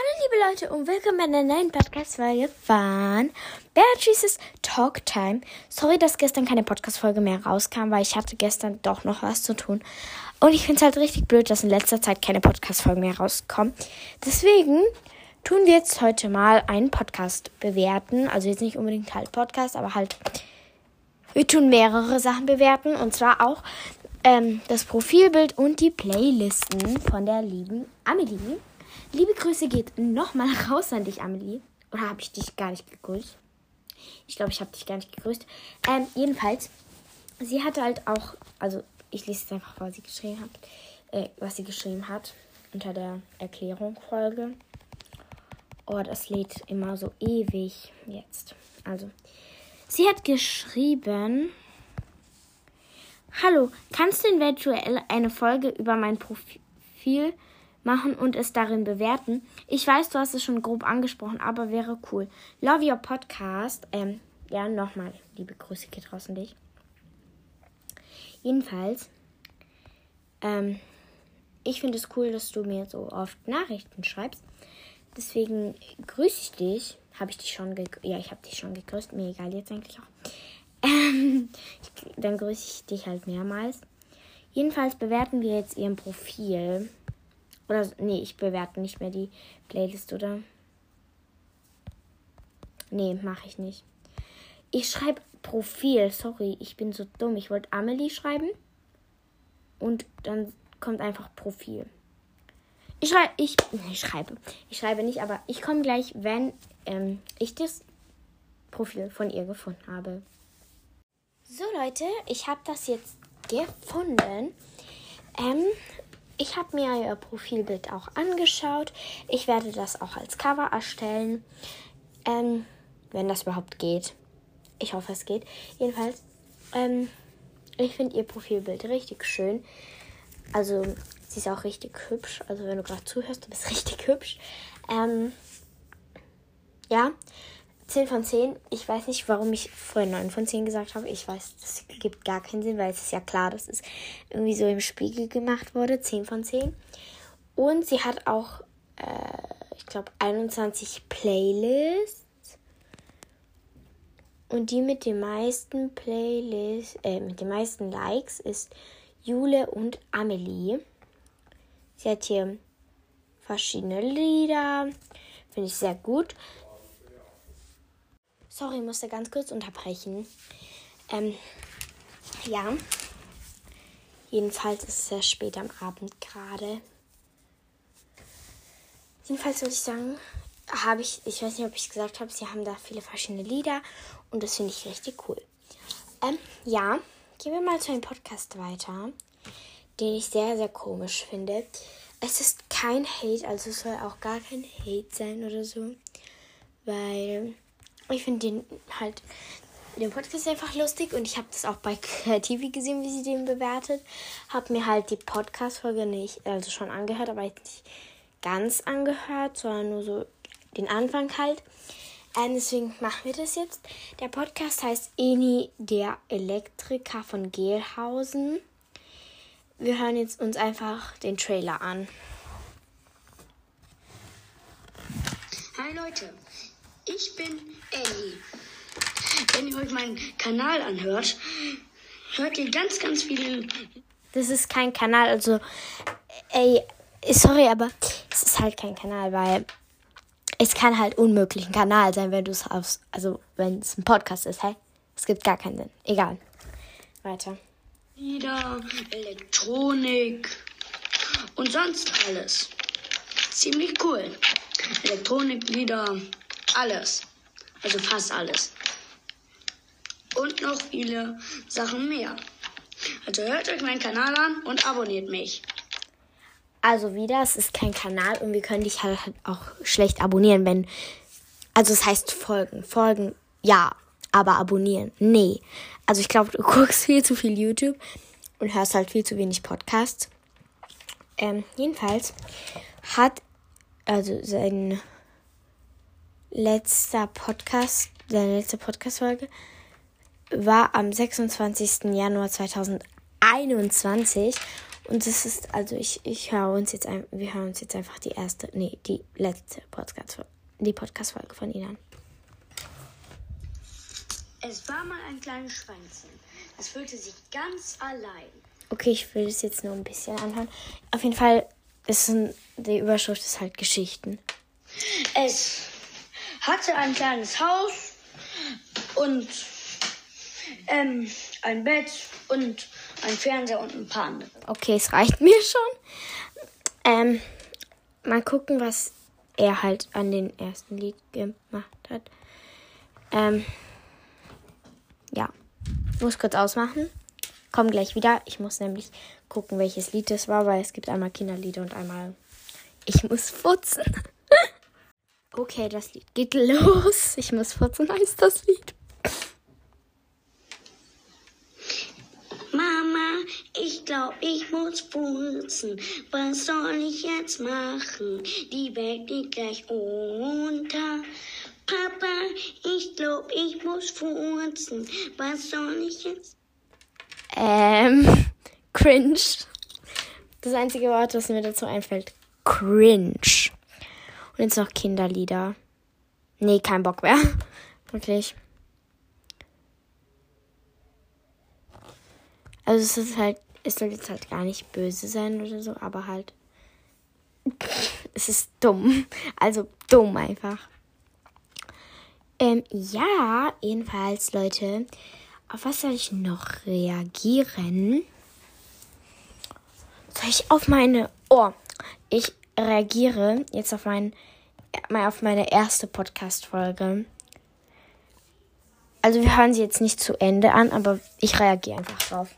Hallo liebe Leute und willkommen bei einer neuen Podcast-Folge von Beatrice's Talk Time. Sorry, dass gestern keine Podcast-Folge mehr rauskam, weil ich hatte gestern doch noch was zu tun. Und ich finde es halt richtig blöd, dass in letzter Zeit keine Podcast-Folgen mehr rauskommen. Deswegen tun wir jetzt heute mal einen Podcast bewerten. Also jetzt nicht unbedingt halt Podcast, aber halt wir tun mehrere Sachen bewerten. Und zwar auch ähm, das Profilbild und die Playlisten von der lieben Amelie. Liebe Grüße geht nochmal raus an dich, Amelie. Oder habe ich dich gar nicht gegrüßt? Ich glaube, ich habe dich gar nicht gegrüßt. Ähm, jedenfalls, sie hatte halt auch, also ich lese jetzt einfach, was sie geschrieben hat, äh, was sie geschrieben hat unter der Erklärung-Folge. Oh, das lädt immer so ewig jetzt. Also, sie hat geschrieben, Hallo, kannst du eventuell eine Folge über mein Profil machen und es darin bewerten. Ich weiß, du hast es schon grob angesprochen, aber wäre cool. Love your podcast. Ähm, ja, nochmal, liebe Grüße geht raus an dich. Jedenfalls, ähm, ich finde es cool, dass du mir so oft Nachrichten schreibst. Deswegen grüße ich dich. Habe ich dich schon? Ja, ich habe dich schon gegrüßt. Mir egal jetzt eigentlich auch. Ähm, dann grüße ich dich halt mehrmals. Jedenfalls bewerten wir jetzt ihren Profil. Oder, nee, ich bewerte nicht mehr die Playlist, oder? Nee, mache ich nicht. Ich schreibe Profil. Sorry, ich bin so dumm. Ich wollte Amelie schreiben. Und dann kommt einfach Profil. Ich schreibe, ich, ich schreibe, ich schreibe nicht, aber ich komme gleich, wenn ähm, ich das Profil von ihr gefunden habe. So Leute, ich habe das jetzt gefunden. Ähm, ich habe mir ihr Profilbild auch angeschaut. Ich werde das auch als Cover erstellen. Ähm, wenn das überhaupt geht. Ich hoffe, es geht. Jedenfalls, ähm, ich finde ihr Profilbild richtig schön. Also, sie ist auch richtig hübsch. Also, wenn du gerade zuhörst, du bist richtig hübsch. Ähm, ja, 10 von 10. Ich weiß nicht, warum ich vorher 9 von 10 gesagt habe. Ich weiß, das gibt gar keinen Sinn, weil es ist ja klar, dass es irgendwie so im Spiegel gemacht wurde. 10 von 10. Und sie hat auch, äh, ich glaube, 21 Playlists. Und die mit den meisten Playlists, äh, mit den meisten Likes ist Jule und Amelie. Sie hat hier verschiedene Lieder. Finde ich sehr gut. Sorry, musste ganz kurz unterbrechen. Ähm, ja. Jedenfalls ist es sehr spät am Abend gerade. Jedenfalls würde ich sagen, habe ich, ich weiß nicht, ob ich es gesagt habe, sie haben da viele verschiedene Lieder und das finde ich richtig cool. Ähm, ja, gehen wir mal zu einem Podcast weiter, den ich sehr, sehr komisch finde. Es ist kein Hate, also es soll auch gar kein Hate sein oder so, weil ich finde den halt, den Podcast einfach lustig und ich habe das auch bei TV gesehen, wie sie den bewertet. Habe mir halt die Podcast-Folge nicht, also schon angehört, aber nicht ganz angehört, sondern nur so den Anfang halt. Ähm, deswegen machen wir das jetzt. Der Podcast heißt Eni, der Elektriker von Gelhausen. Wir hören jetzt uns einfach den Trailer an. Hi Leute, ich bin Ellie. Wenn ihr euch meinen Kanal anhört, hört ihr ganz, ganz viele. Das ist kein Kanal, also, ey, sorry, aber es ist halt kein Kanal, weil es kann halt unmöglich ein Kanal sein, wenn du es aufs, also wenn es ein Podcast ist, hä? Es gibt gar keinen Sinn. Egal. Weiter. Lieder, Elektronik und sonst alles. Ziemlich cool. Elektronik, Lieder, alles. Also fast alles. Und noch viele Sachen mehr. Also hört euch meinen Kanal an und abonniert mich. Also wieder, es ist kein Kanal und wir können dich halt auch schlecht abonnieren, wenn. Also es heißt folgen. Folgen, ja, aber abonnieren. Nee. Also ich glaube, du guckst viel zu viel YouTube und hörst halt viel zu wenig Podcasts. Ähm, jedenfalls hat also sein letzter Podcast, seine letzte Podcast-Folge war am 26. Januar 2021 Und es ist, also ich, ich höre uns jetzt ein, wir hören uns jetzt einfach die erste, nee, die letzte Podcast, die Podcast-Folge von ihnen an. Es war mal ein kleines Schweinchen. Es fühlte sich ganz allein. Okay, ich will es jetzt nur ein bisschen anhören. Auf jeden Fall ist ein, die Überschrift ist halt Geschichten. Es hatte ein kleines Haus und ähm, ein Bett und ein Fernseher und ein paar andere. Okay, es reicht mir schon. Ähm, mal gucken, was er halt an den ersten Lied gemacht hat. Ähm, ja, muss kurz ausmachen. Komm gleich wieder. Ich muss nämlich gucken, welches Lied das war, weil es gibt einmal Kinderlieder und einmal Ich muss futzen. okay, das Lied geht los. Ich muss futzen heißt das Lied. Mama, ich glaub, ich muss furzen. Was soll ich jetzt machen? Die Welt geht gleich unter. Papa, ich glaub, ich muss furzen. Was soll ich jetzt? Ähm, cringe. Das einzige Wort, das mir dazu einfällt. Cringe. Und jetzt noch Kinderlieder. Nee, kein Bock mehr. Wirklich. Also es ist halt, es soll jetzt halt gar nicht böse sein oder so, aber halt. Es ist dumm. Also dumm einfach. Ähm, ja, jedenfalls, Leute. Auf was soll ich noch reagieren? Soll ich auf meine. Oh, ich reagiere jetzt auf mein, mal auf meine erste Podcast-Folge. Also wir hören sie jetzt nicht zu Ende an, aber ich reagiere einfach drauf.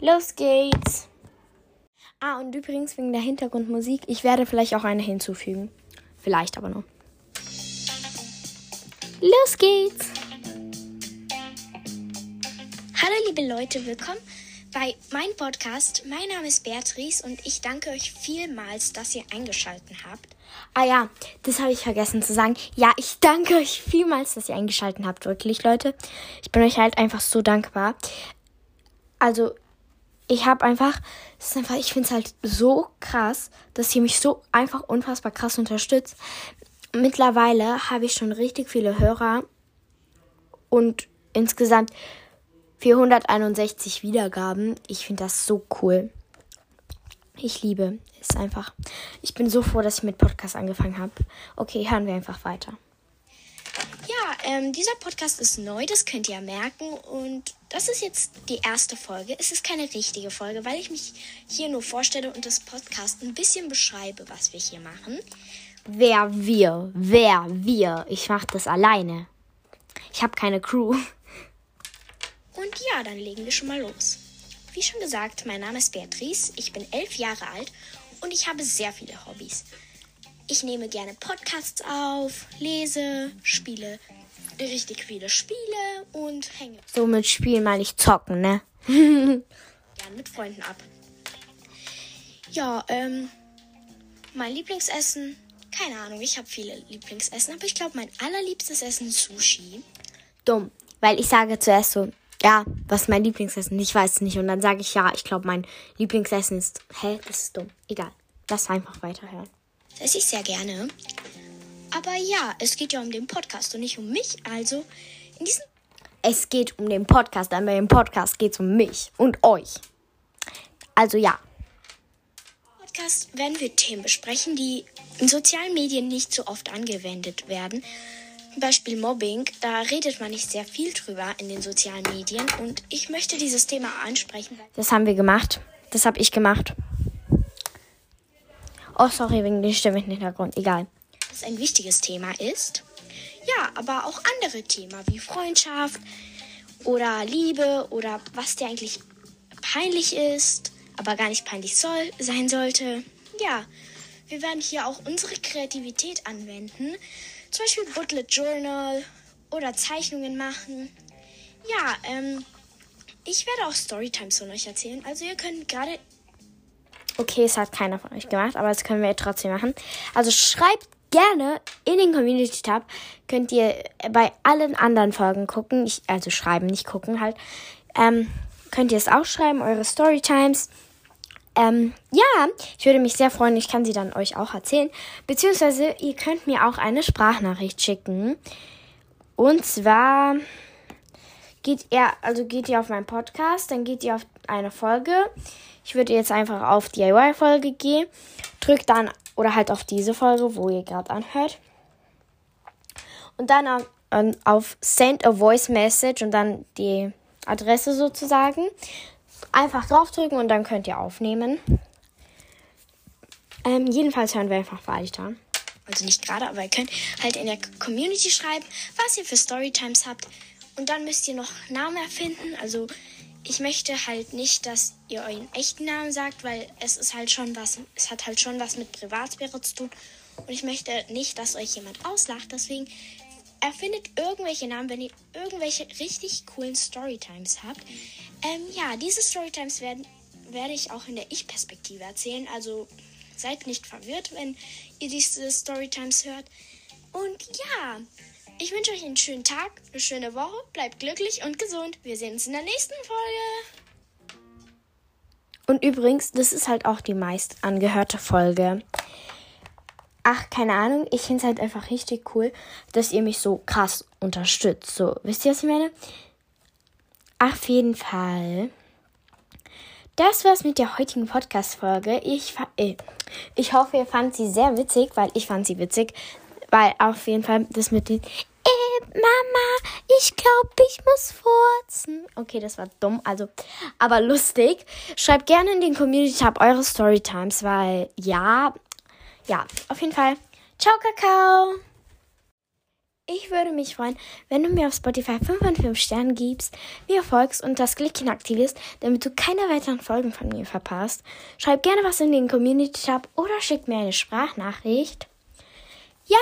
Los geht's! Ah, und übrigens wegen der Hintergrundmusik, ich werde vielleicht auch eine hinzufügen. Vielleicht aber nur. Los geht's! Hallo liebe Leute, willkommen bei meinem Podcast. Mein Name ist Beatrice und ich danke euch vielmals, dass ihr eingeschaltet habt. Ah ja, das habe ich vergessen zu sagen. Ja, ich danke euch vielmals, dass ihr eingeschaltet habt, wirklich, Leute. Ich bin euch halt einfach so dankbar. Also, ich habe einfach, einfach, ich finde es halt so krass, dass ihr mich so einfach unfassbar krass unterstützt. Mittlerweile habe ich schon richtig viele Hörer und insgesamt 461 Wiedergaben. Ich finde das so cool. Ich liebe es einfach. Ich bin so froh, dass ich mit Podcast angefangen habe. Okay, hören wir einfach weiter. Ja, ähm, dieser Podcast ist neu, das könnt ihr merken. Und das ist jetzt die erste Folge. Es ist keine richtige Folge, weil ich mich hier nur vorstelle und das Podcast ein bisschen beschreibe, was wir hier machen. Wer wir? Wer wir? Ich mache das alleine. Ich habe keine Crew. Und ja, dann legen wir schon mal los. Wie schon gesagt, mein Name ist Beatrice, ich bin elf Jahre alt und ich habe sehr viele Hobbys. Ich nehme gerne Podcasts auf, lese, spiele richtig viele Spiele und hänge So mit Spielen meine ich zocken, ne? gern mit Freunden ab. Ja, ähm, mein Lieblingsessen, keine Ahnung, ich habe viele Lieblingsessen, aber ich glaube, mein allerliebstes Essen ist Sushi. Dumm. Weil ich sage zuerst so, ja, was ist mein Lieblingsessen? Ich weiß es nicht. Und dann sage ich, ja, ich glaube, mein Lieblingsessen ist. Hä? Das ist dumm. Egal. Lass einfach weiterhören. Das esse ich sehr gerne. Aber ja, es geht ja um den Podcast und nicht um mich. Also, in diesem Es geht um den Podcast, aber im Podcast geht es um mich und euch. Also ja. Podcast werden wir Themen besprechen, die in sozialen Medien nicht so oft angewendet werden. Beispiel Mobbing, da redet man nicht sehr viel drüber in den sozialen Medien und ich möchte dieses Thema ansprechen. Das haben wir gemacht. Das habe ich gemacht. Oh, sorry, wegen der Stimme im Hintergrund. Egal. es ein wichtiges Thema ist. Ja, aber auch andere Themen wie Freundschaft oder Liebe oder was dir eigentlich peinlich ist, aber gar nicht peinlich soll, sein sollte. Ja, wir werden hier auch unsere Kreativität anwenden. Zum Beispiel Bullet Journal oder Zeichnungen machen. Ja, ähm, ich werde auch Storytimes von euch erzählen. Also ihr könnt gerade Okay, es hat keiner von euch gemacht, aber das können wir trotzdem machen. Also schreibt gerne in den Community Tab. Könnt ihr bei allen anderen Folgen gucken. Ich, also schreiben, nicht gucken halt. Ähm, könnt ihr es auch schreiben, eure Storytimes. Ähm, ja, ich würde mich sehr freuen. Ich kann sie dann euch auch erzählen. Beziehungsweise ihr könnt mir auch eine Sprachnachricht schicken. Und zwar geht ihr, also geht ihr auf meinen Podcast, dann geht ihr auf eine Folge. Ich würde jetzt einfach auf DIY-Folge gehen, drückt dann oder halt auf diese Folge, wo ihr gerade anhört. Und dann auf, auf Send a Voice Message und dann die Adresse sozusagen. Einfach draufdrücken und dann könnt ihr aufnehmen. Ähm, jedenfalls hören wir einfach weiter. Also nicht gerade, aber ihr könnt halt in der Community schreiben, was ihr für Storytimes habt. Und dann müsst ihr noch Namen erfinden. Also ich möchte halt nicht, dass ihr euren echten Namen sagt, weil es ist halt schon was, es hat halt schon was mit Privatsphäre zu tun. Und ich möchte nicht, dass euch jemand auslacht. Deswegen erfindet irgendwelche Namen, wenn ihr irgendwelche richtig coolen Storytimes habt. Ähm, ja, diese Storytimes werden, werde ich auch in der Ich-Perspektive erzählen. Also seid nicht verwirrt, wenn ihr diese Storytimes hört. Und ja, ich wünsche euch einen schönen Tag, eine schöne Woche, bleibt glücklich und gesund. Wir sehen uns in der nächsten Folge. Und übrigens, das ist halt auch die meist angehörte Folge. Ach, keine Ahnung, ich finde es halt einfach richtig cool, dass ihr mich so krass unterstützt. So, wisst ihr, was ich meine? Auf jeden Fall. Das war's mit der heutigen Podcast-Folge. Ich, äh, ich hoffe, ihr fandet sie sehr witzig, weil ich fand sie witzig. Weil auf jeden Fall das mit den äh, Mama, ich glaube, ich muss furzen. Okay, das war dumm, also, aber lustig. Schreibt gerne in den Community-Tab eure Storytimes, weil ja, ja, auf jeden Fall. Ciao, Kakao. Ich würde mich freuen, wenn du mir auf Spotify 5 von 5 Sternen gibst, mir folgst und das Glöckchen aktivierst, damit du keine weiteren Folgen von mir verpasst. Schreib gerne was in den Community-Tab oder schick mir eine Sprachnachricht. Ja,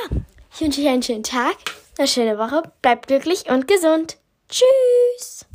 ich wünsche euch einen schönen Tag, eine schöne Woche, bleibt glücklich und gesund. Tschüss!